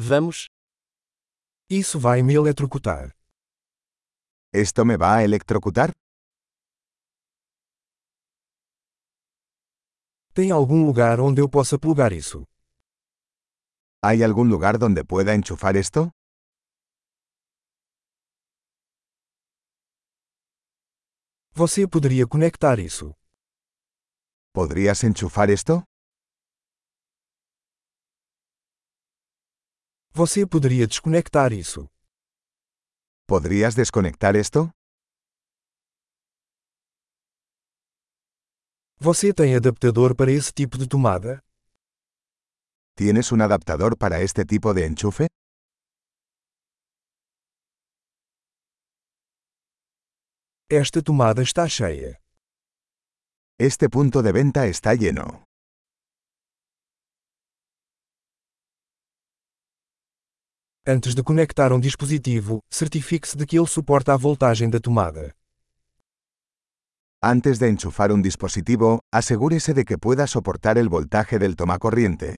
Vamos. Isso vai me eletrocutar. ¿Esto me va a electrocutar? Tem algum lugar onde eu possa plugar isso? ¿Hay algún lugar donde pueda enchufar esto? Você poderia conectar isso? ¿Podrías enchufar esto? Você poderia desconectar isso? ¿Podrías desconectar esto? Você tem adaptador para esse tipo de tomada? ¿Tienes un adaptador para este tipo de enchufe? Esta tomada está cheia. Este punto de venta está lleno. Antes de conectar um dispositivo, certifique-se de que ele suporta a voltagem da tomada. Antes de enchufar un dispositivo, asegúrese de que pueda soportar el voltaje del tomacorriente.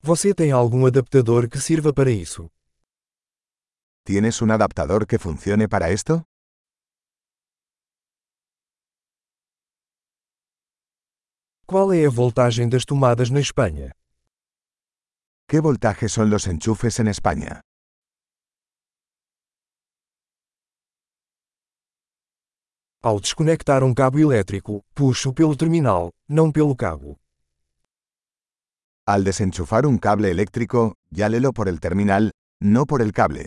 Você tem algum adaptador que sirva para isso? ¿Tienes un adaptador que funcione para esto? Qual é a voltagem das tomadas na Espanha? ¿Qué voltaje son los enchufes en España? Ao desconectar um cabo elétrico, puxo pelo terminal, não pelo cabo. Al desenchufar un cable eléctrico, llálelo por el terminal, no por el cable.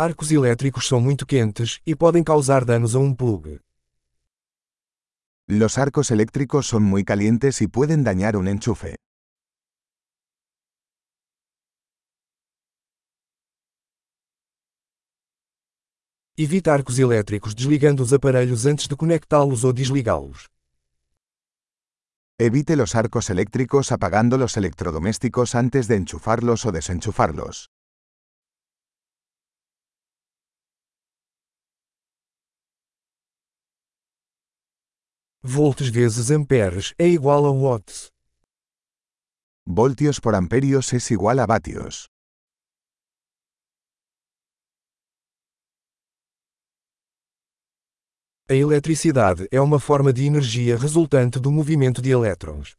Arcos elétricos são muito quentes e podem causar danos a um plug. Los arcos eléctricos son muy calientes y pueden dañar un enchufe. Evite arcos elétricos desligando os aparelhos antes de conectá-los ou desligá-los. Evite los arcos eléctricos apagando los electrodomésticos antes de enchufarlos o desenchufarlos. Volts vezes amperes é igual a watts. Voltios por amperios es igual a vatios. A eletricidade é uma forma de energia resultante do movimento de elétrons.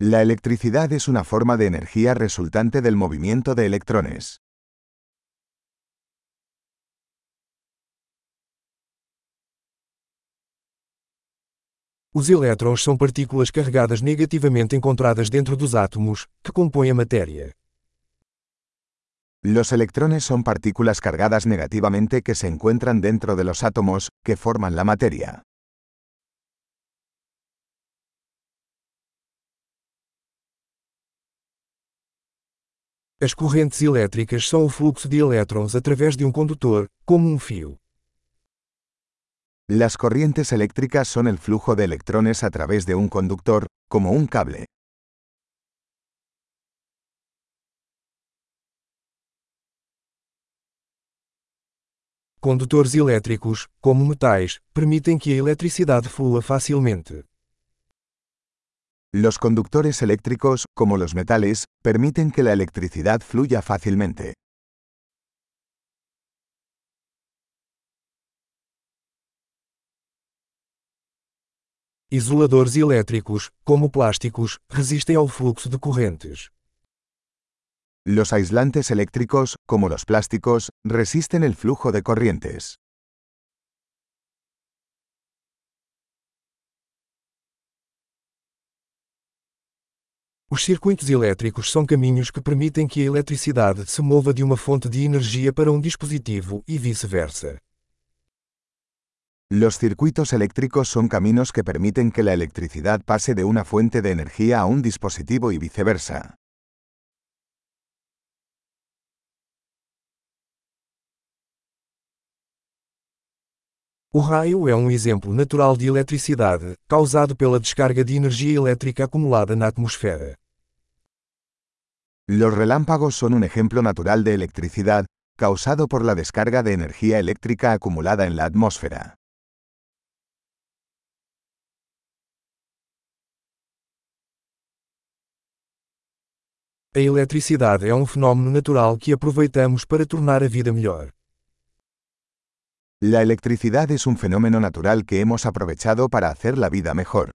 La electricidad es una forma de energía resultante del movimiento de electrones. Os elétrons são partículas carregadas negativamente encontradas dentro dos átomos, que compõem a matéria. Los electrones son partículas cargadas negativamente que se encuentran dentro de los átomos, que forman la materia. As correntes elétricas são o fluxo de elétrons através de um condutor, como um fio. Las corrientes eléctricas son el flujo de electrones a través de un conductor, como un cable. Condutores elétricos, como metais, permitem que a eletricidade flua facilmente. Los conductores eléctricos, como los metales, permiten que la electricidad fluya fácilmente. Isoladores elétricos, como plásticos, resistem ao fluxo de correntes. Los aislantes eléctricos, como los plásticos, resisten el flujo de corrientes. Os circuitos elétricos são caminhos que permitem que a eletricidade se mova de uma fonte de energia para um dispositivo e vice-versa. Los circuitos eléctricos son caminos que permiten que la electricidad pase de una fuente de energía a un dispositivo y viceversa. O raio é um exemplo natural de eletricidade, causado pela descarga de energia elétrica acumulada na atmosfera. Los relámpagos son un ejemplo natural de electricidad, causado por la descarga de energía eléctrica acumulada en la atmósfera. A eletricidade é um fenômeno natural que aproveitamos para tornar a vida melhor. La electricidad es un fenómeno natural que hemos aprovechado para hacer la vida mejor.